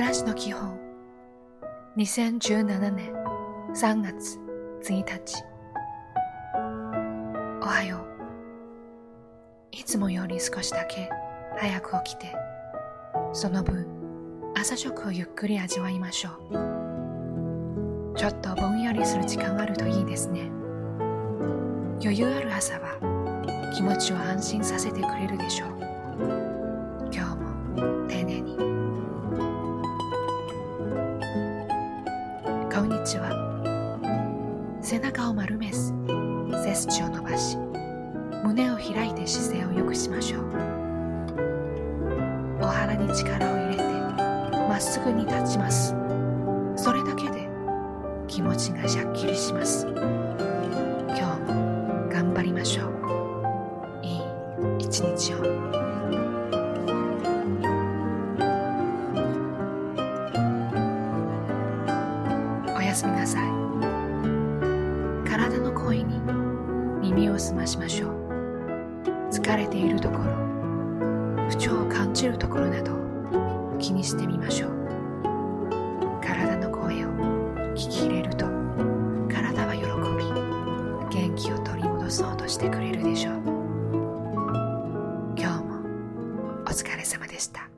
私の基本。2017年3月1日。おはよう。いつもより少しだけ早く起きてその分朝食をゆっくり味わいましょう。ちょっとぼんやりする時間があるといいですね。余裕ある朝は気持ちを安心させてくれるでしょう。こんにちは背中を丸めず背筋を伸ばし胸を開いて姿勢を良くしましょう。お腹に力を入れてまっすぐに立ちます。それだけで気持ちがシャッキリします。今日も頑張りましょう。いい一日を。やすみなさい。体の声に耳を澄ましましょう。疲れているところ不調を感じるところなど気にしてみましょう。体の声を聞き入れると体は喜び元気を取り戻そうとしてくれるでしょう。今日もお疲れ様でした。